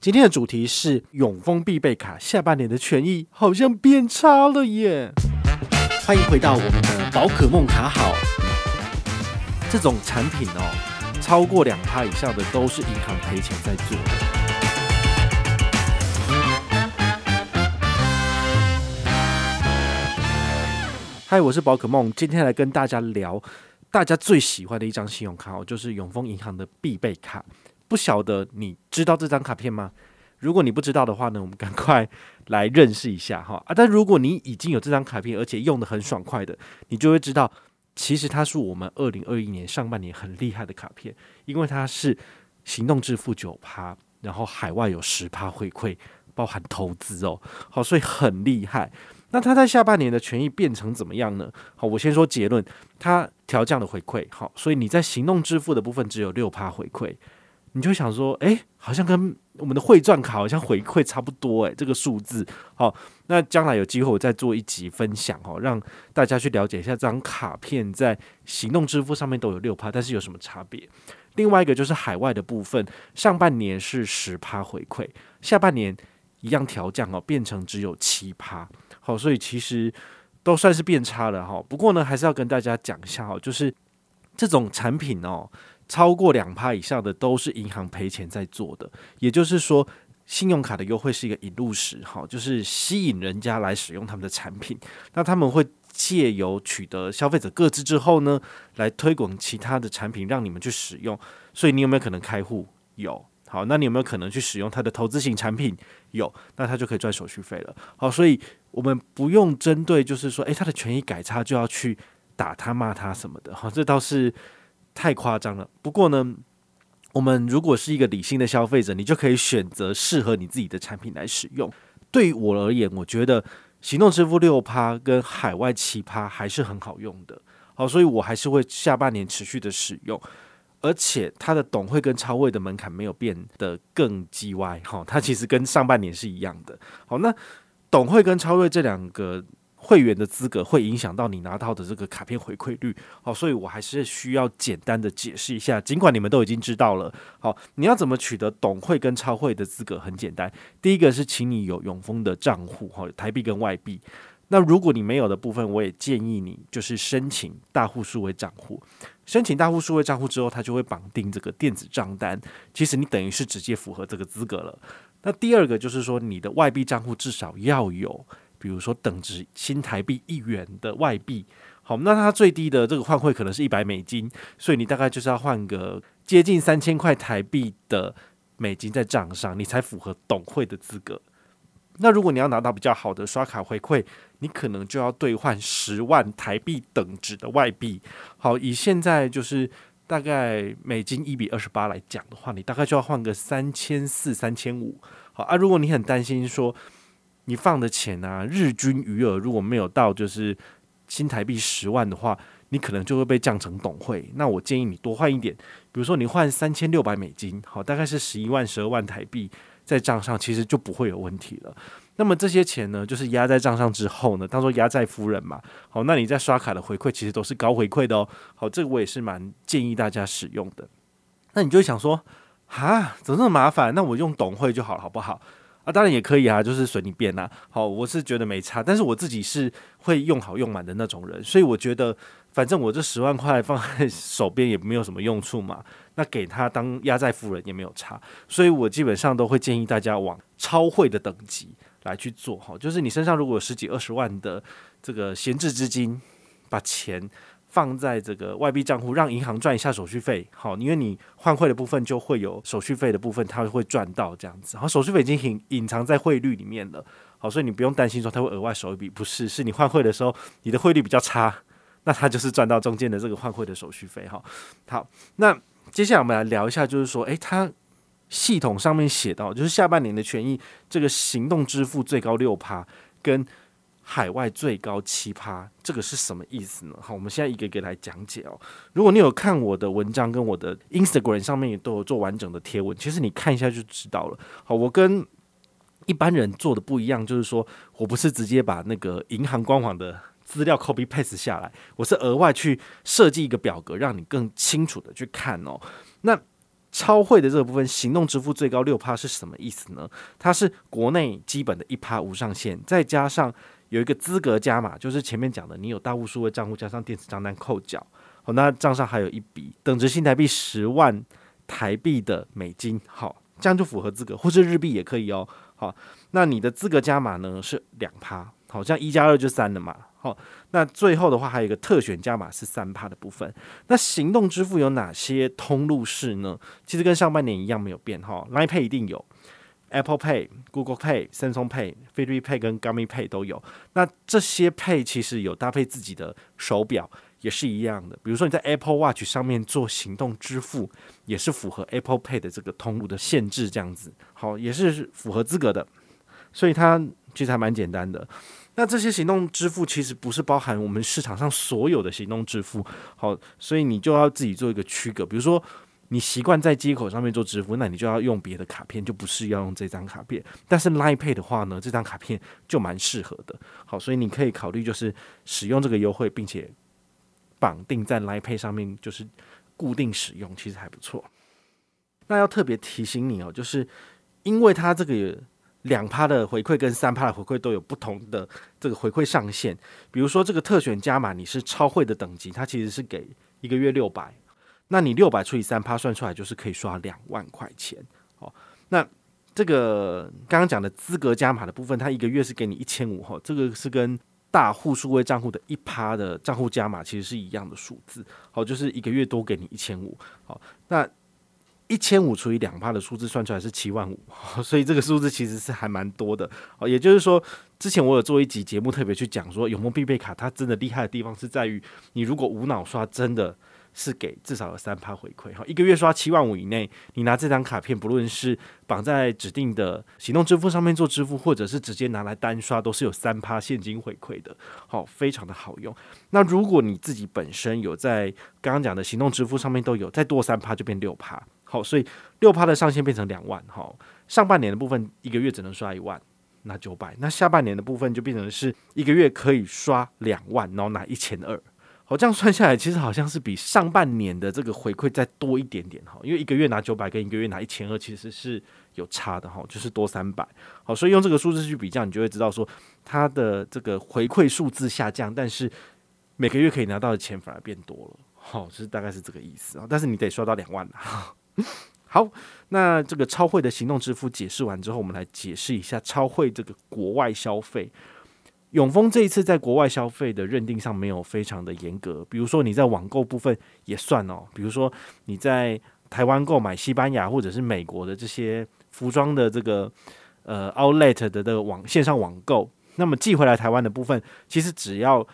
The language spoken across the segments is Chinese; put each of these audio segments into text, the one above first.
今天的主题是永丰必备卡，下半年的权益好像变差了耶！欢迎回到我们的宝可梦卡好，这种产品哦，超过两趴以上的都是银行赔钱在做的。嗨，我是宝可梦，今天来跟大家聊大家最喜欢的一张信用卡哦，就是永丰银行的必备卡。不晓得你知道这张卡片吗？如果你不知道的话呢，我们赶快来认识一下哈啊！但如果你已经有这张卡片，而且用得很爽快的，你就会知道，其实它是我们二零二一年上半年很厉害的卡片，因为它是行动支付九趴，然后海外有十趴回馈，包含投资哦，好，所以很厉害。那它在下半年的权益变成怎么样呢？好，我先说结论，它调降了回馈，好，所以你在行动支付的部分只有六趴回馈。你就想说，哎，好像跟我们的汇赚卡好像回馈差不多，哎，这个数字。好，那将来有机会我再做一集分享哦，让大家去了解一下这张卡片在行动支付上面都有六趴，但是有什么差别？另外一个就是海外的部分，上半年是十趴回馈，下半年一样调降哦，变成只有七趴。好，所以其实都算是变差了哈。不过呢，还是要跟大家讲一下哦，就是这种产品哦。超过两趴以上的都是银行赔钱在做的，也就是说，信用卡的优惠是一个引路石，哈，就是吸引人家来使用他们的产品。那他们会借由取得消费者个资之后呢，来推广其他的产品让你们去使用。所以你有没有可能开户？有。好，那你有没有可能去使用它的投资型产品？有，那他就可以赚手续费了。好，所以我们不用针对，就是说，诶，他的权益改差就要去打他骂他什么的。好，这倒是。太夸张了。不过呢，我们如果是一个理性的消费者，你就可以选择适合你自己的产品来使用。对于我而言，我觉得行动支付六趴跟海外七趴还是很好用的。好，所以我还是会下半年持续的使用。而且它的董会跟超会的门槛没有变得更鸡歪。哈，它其实跟上半年是一样的。好，那董会跟超会这两个。会员的资格会影响到你拿到的这个卡片回馈率，好，所以我还是需要简单的解释一下。尽管你们都已经知道了，好，你要怎么取得董会跟超会的资格？很简单，第一个是请你有永丰的账户，哈，台币跟外币。那如果你没有的部分，我也建议你就是申请大户数位账户。申请大户数位账户之后，它就会绑定这个电子账单。其实你等于是直接符合这个资格了。那第二个就是说，你的外币账户至少要有。比如说等值新台币一元的外币，好，那它最低的这个换汇可能是一百美金，所以你大概就是要换个接近三千块台币的美金在账上，你才符合懂会的资格。那如果你要拿到比较好的刷卡回馈，你可能就要兑换十万台币等值的外币。好，以现在就是大概美金一比二十八来讲的话，你大概就要换个三千四、三千五。好啊，如果你很担心说，你放的钱啊，日均余额如果没有到就是新台币十万的话，你可能就会被降成董会。那我建议你多换一点，比如说你换三千六百美金，好，大概是十一万、十二万台币在账上，其实就不会有问题了。那么这些钱呢，就是压在账上之后呢，当做压寨夫人嘛。好，那你在刷卡的回馈其实都是高回馈的哦。好，这个我也是蛮建议大家使用的。那你就想说，啊，怎么这么麻烦？那我用董会就好了，好不好？啊，当然也可以啊，就是随你便呐。好，我是觉得没差，但是我自己是会用好用满的那种人，所以我觉得反正我这十万块放在手边也没有什么用处嘛，那给他当压寨夫人也没有差，所以我基本上都会建议大家往超会的等级来去做。哈，就是你身上如果有十几二十万的这个闲置资金，把钱。放在这个外币账户，让银行赚一下手续费，好，因为你换汇的部分就会有手续费的部分，它会赚到这样子。然后手续费已经隐隐藏在汇率里面了，好，所以你不用担心说它会额外收一笔，不是，是你换汇的时候你的汇率比较差，那它就是赚到中间的这个换汇的手续费，哈。好，那接下来我们来聊一下，就是说，诶，它系统上面写到，就是下半年的权益，这个行动支付最高六趴跟。海外最高七趴，这个是什么意思呢？好，我们现在一个一个来讲解哦。如果你有看我的文章，跟我的 Instagram 上面也都有做完整的贴文，其实你看一下就知道了。好，我跟一般人做的不一样，就是说我不是直接把那个银行官网的资料 copy paste 下来，我是额外去设计一个表格，让你更清楚的去看哦。那超会的这个部分，行动支付最高六趴是什么意思呢？它是国内基本的一趴无上限，再加上有一个资格加码，就是前面讲的，你有大户数位账户加上电子账单扣缴，好，那账上还有一笔等值新台币十万台币的美金，好，这样就符合资格，或是日币也可以哦。好，那你的资格加码呢是两趴，好，像一加二就三了嘛。好，那最后的话还有一个特选加码是三趴的部分。那行动支付有哪些通路式呢？其实跟上半年一样没有变哈。Line Pay 一定有，Apple Pay、Google Pay、Samsung Pay、f i t b i Pay 跟 Gummy Pay 都有。那这些 Pay 其实有搭配自己的手表，也是一样的。比如说你在 Apple Watch 上面做行动支付，也是符合 Apple Pay 的这个通路的限制，这样子好，也是符合资格的。所以它其实还蛮简单的。那这些行动支付其实不是包含我们市场上所有的行动支付，好，所以你就要自己做一个区隔。比如说，你习惯在接口上面做支付，那你就要用别的卡片，就不是要用这张卡片。但是 Line Pay 的话呢，这张卡片就蛮适合的，好，所以你可以考虑就是使用这个优惠，并且绑定在 Line Pay 上面，就是固定使用，其实还不错。那要特别提醒你哦，就是因为它这个。两趴的回馈跟三趴的回馈都有不同的这个回馈上限，比如说这个特选加码，你是超会的等级，它其实是给一个月六百，那你六百除以三趴算出来就是可以刷两万块钱。哦，那这个刚刚讲的资格加码的部分，它一个月是给你一千五，哈，这个是跟大户数位账户的一趴的账户加码其实是一样的数字，好，就是一个月多给你一千五，好，那。一千五除以两趴的数字算出来是七万五，所以这个数字其实是还蛮多的哦。也就是说，之前我有做一集节目，特别去讲说，永丰必备卡它真的厉害的地方是在于，你如果无脑刷，真的是给至少有三趴回馈哈。一个月刷七万五以内，你拿这张卡片，不论是绑在指定的行动支付上面做支付，或者是直接拿来单刷，都是有三趴现金回馈的，好，非常的好用。那如果你自己本身有在刚刚讲的行动支付上面都有，再多三趴就变六趴。好，所以六趴的上限变成两万。好，上半年的部分一个月只能刷一万，拿九百。那下半年的部分就变成是一个月可以刷两万，然后拿一千二。好，这样算下来，其实好像是比上半年的这个回馈再多一点点。哈，因为一个月拿九百跟一个月拿一千二其实是有差的。哈，就是多三百。好，所以用这个数字去比较，你就会知道说它的这个回馈数字下降，但是每个月可以拿到的钱反而变多了。好，是大概是这个意思啊。但是你得刷到两万。好，那这个超会的行动支付解释完之后，我们来解释一下超会这个国外消费。永丰这一次在国外消费的认定上没有非常的严格，比如说你在网购部分也算哦，比如说你在台湾购买西班牙或者是美国的这些服装的这个呃 Outlet 的这个网线上网购，那么寄回来台湾的部分，其实只要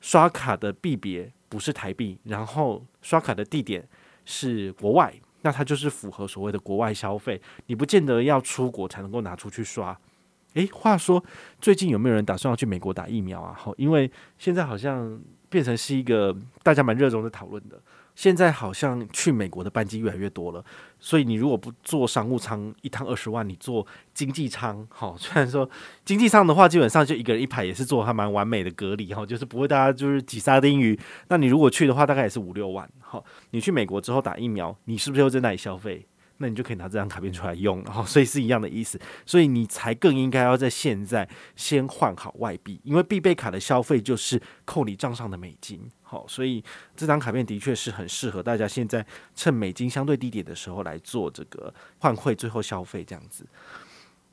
刷卡的币别不是台币，然后刷卡的地点是国外。那它就是符合所谓的国外消费，你不见得要出国才能够拿出去刷。诶，话说最近有没有人打算要去美国打疫苗啊？好，因为现在好像变成是一个大家蛮热衷的讨论的。现在好像去美国的班机越来越多了，所以你如果不坐商务舱一趟二十万，你坐经济舱，好，虽然说经济舱的话，基本上就一个人一排，也是做还蛮完美的隔离，哈，就是不会大家就是挤沙丁鱼。那你如果去的话，大概也是五六万，好，你去美国之后打疫苗，你是不是又在那里消费？那你就可以拿这张卡片出来用，然后所以是一样的意思，所以你才更应该要在现在先换好外币，因为必备卡的消费就是扣你账上的美金，好，所以这张卡片的确是很适合大家现在趁美金相对低点的时候来做这个换汇，最后消费这样子。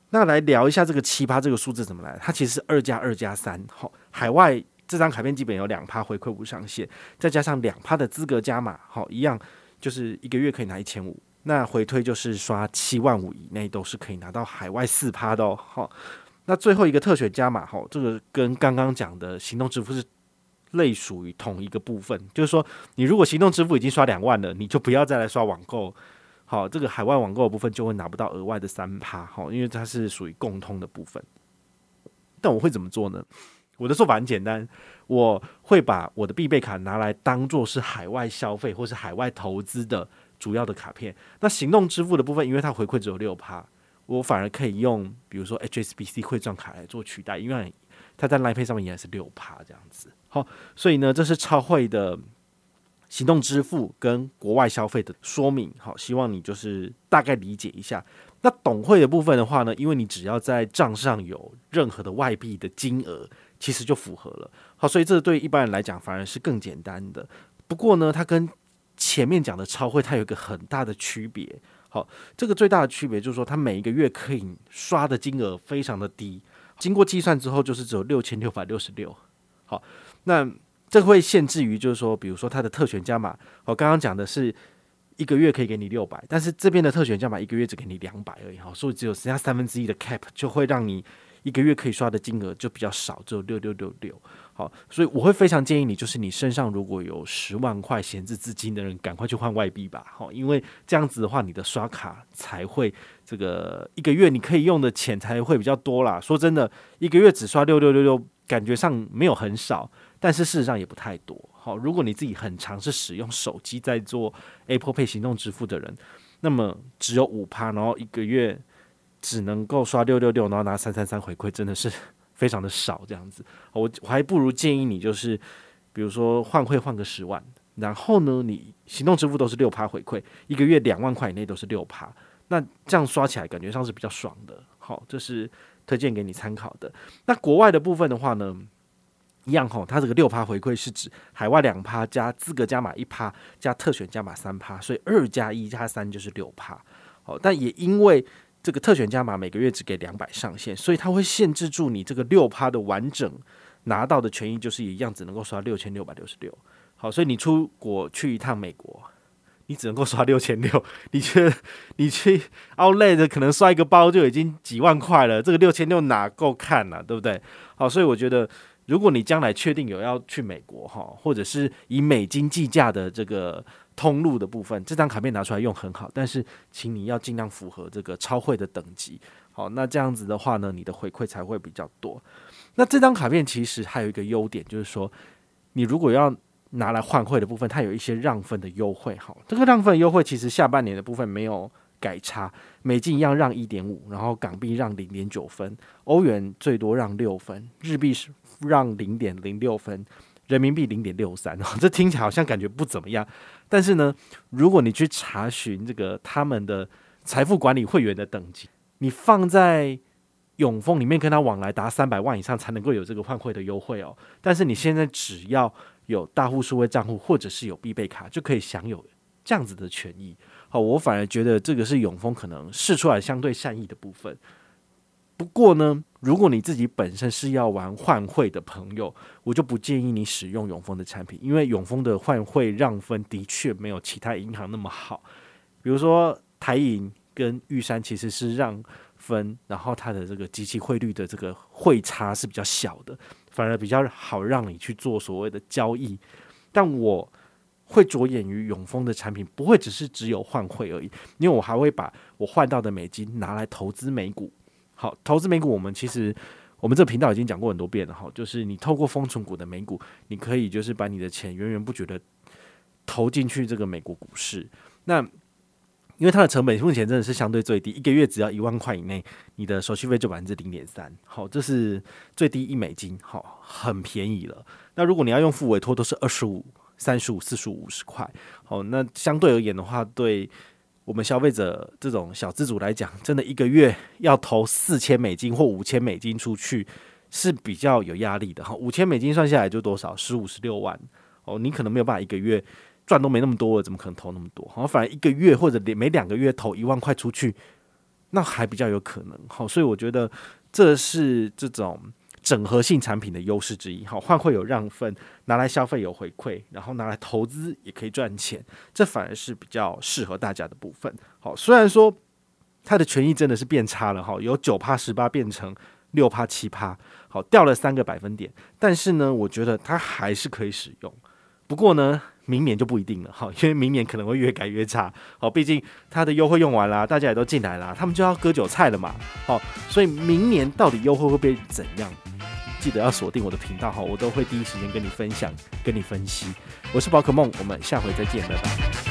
那来聊一下这个七趴这个数字怎么来？它其实是二加二加三，好，海外这张卡片基本有两趴回馈无上限，再加上两趴的资格加码，好，一样就是一个月可以拿一千五。那回推就是刷七万五以内都是可以拿到海外四趴的哦。好，那最后一个特选加码，哈，这个跟刚刚讲的行动支付是类属于同一个部分，就是说你如果行动支付已经刷两万了，你就不要再来刷网购，好，这个海外网购的部分就会拿不到额外的三趴，哈，因为它是属于共通的部分。但我会怎么做呢？我的做法很简单，我会把我的必备卡拿来当做是海外消费或是海外投资的。主要的卡片，那行动支付的部分，因为它回馈只有六趴，我反而可以用，比如说 HSBC 汇账卡来做取代，因为它在 Line Pay 上面也是六趴这样子。好，所以呢，这是超会的行动支付跟国外消费的说明，好，希望你就是大概理解一下。那懂会的部分的话呢，因为你只要在账上有任何的外币的金额，其实就符合了。好，所以这对一般人来讲反而是更简单的。不过呢，它跟前面讲的超会它有一个很大的区别。好，这个最大的区别就是说，它每一个月可以刷的金额非常的低，经过计算之后就是只有六千六百六十六。好，那。这会限制于，就是说，比如说它的特权加码，我刚刚讲的是一个月可以给你六百，但是这边的特权加码一个月只给你两百而已，哈，所以只有剩下三分之一的 cap，就会让你一个月可以刷的金额就比较少，只有六六六六，好，所以我会非常建议你，就是你身上如果有十万块闲置资金的人，赶快去换外币吧，好，因为这样子的话，你的刷卡才会这个一个月你可以用的钱才会比较多啦。说真的，一个月只刷六六六六，感觉上没有很少。但是事实上也不太多，好，如果你自己很尝试使用手机在做 Apple Pay 行动支付的人，那么只有五趴，然后一个月只能够刷六六六，然后拿三三三回馈，真的是非常的少，这样子，我我还不如建议你就是，比如说换汇换个十万，然后呢，你行动支付都是六趴回馈，一个月两万块以内都是六趴，那这样刷起来感觉上是比较爽的，好，这是推荐给你参考的。那国外的部分的话呢？一样吼，它这个六趴回馈是指海外两趴加资格加码一趴加特选加码三趴，所以二加一加三就是六趴。好，但也因为这个特选加码每个月只给两百上限，所以它会限制住你这个六趴的完整拿到的权益，就是一样只能够刷六千六百六十六。好，所以你出国去一趟美国，你只能够刷六千六。你去你去 Outlet 可能刷一个包就已经几万块了，这个六千六哪够看啊，对不对？好，所以我觉得。如果你将来确定有要去美国哈，或者是以美金计价的这个通路的部分，这张卡片拿出来用很好，但是请你要尽量符合这个超汇的等级。好，那这样子的话呢，你的回馈才会比较多。那这张卡片其实还有一个优点，就是说你如果要拿来换汇的部分，它有一些让分的优惠。好，这个让分优惠其实下半年的部分没有改差，美金一样让一点五，然后港币让零点九分，欧元最多让六分，日币是。让零点零六分，人民币零点六三，这听起来好像感觉不怎么样。但是呢，如果你去查询这个他们的财富管理会员的等级，你放在永丰里面跟他往来达三百万以上才能够有这个换汇的优惠哦。但是你现在只要有大户数位账户或者是有必备卡，就可以享有这样子的权益。好，我反而觉得这个是永丰可能试出来相对善意的部分。不过呢，如果你自己本身是要玩换汇的朋友，我就不建议你使用永丰的产品，因为永丰的换汇让分的确没有其他银行那么好。比如说台银跟玉山其实是让分，然后它的这个机器汇率的这个汇差是比较小的，反而比较好让你去做所谓的交易。但我会着眼于永丰的产品，不会只是只有换汇而已，因为我还会把我换到的美金拿来投资美股。好，投资美股，我们其实我们这个频道已经讲过很多遍了哈，就是你透过丰存股的美股，你可以就是把你的钱源源不绝的投进去这个美国股市。那因为它的成本目前真的是相对最低，一个月只要一万块以内，你的手续费就百分之零点三。好，这是最低一美金，好，很便宜了。那如果你要用付委托，都是二十五、三十五、四十五、五十块。好，那相对而言的话，对。我们消费者这种小资主来讲，真的一个月要投四千美金或五千美金出去是比较有压力的哈。五千美金算下来就多少？十五十六万哦，你可能没有办法一个月赚都没那么多了，怎么可能投那么多？好，反而一个月或者每两个月投一万块出去，那还比较有可能。好，所以我觉得这是这种。整合性产品的优势之一，好，换汇有让分，拿来消费有回馈，然后拿来投资也可以赚钱，这反而是比较适合大家的部分。好，虽然说它的权益真的是变差了，哈，由九趴十八变成六趴七趴，好，掉了三个百分点，但是呢，我觉得它还是可以使用。不过呢，明年就不一定了，哈，因为明年可能会越改越差，好，毕竟它的优惠用完了，大家也都进来了，他们就要割韭菜了嘛，好，所以明年到底优惠会被怎样？记得要锁定我的频道哈，我都会第一时间跟你分享、跟你分析。我是宝可梦，我们下回再见，拜拜。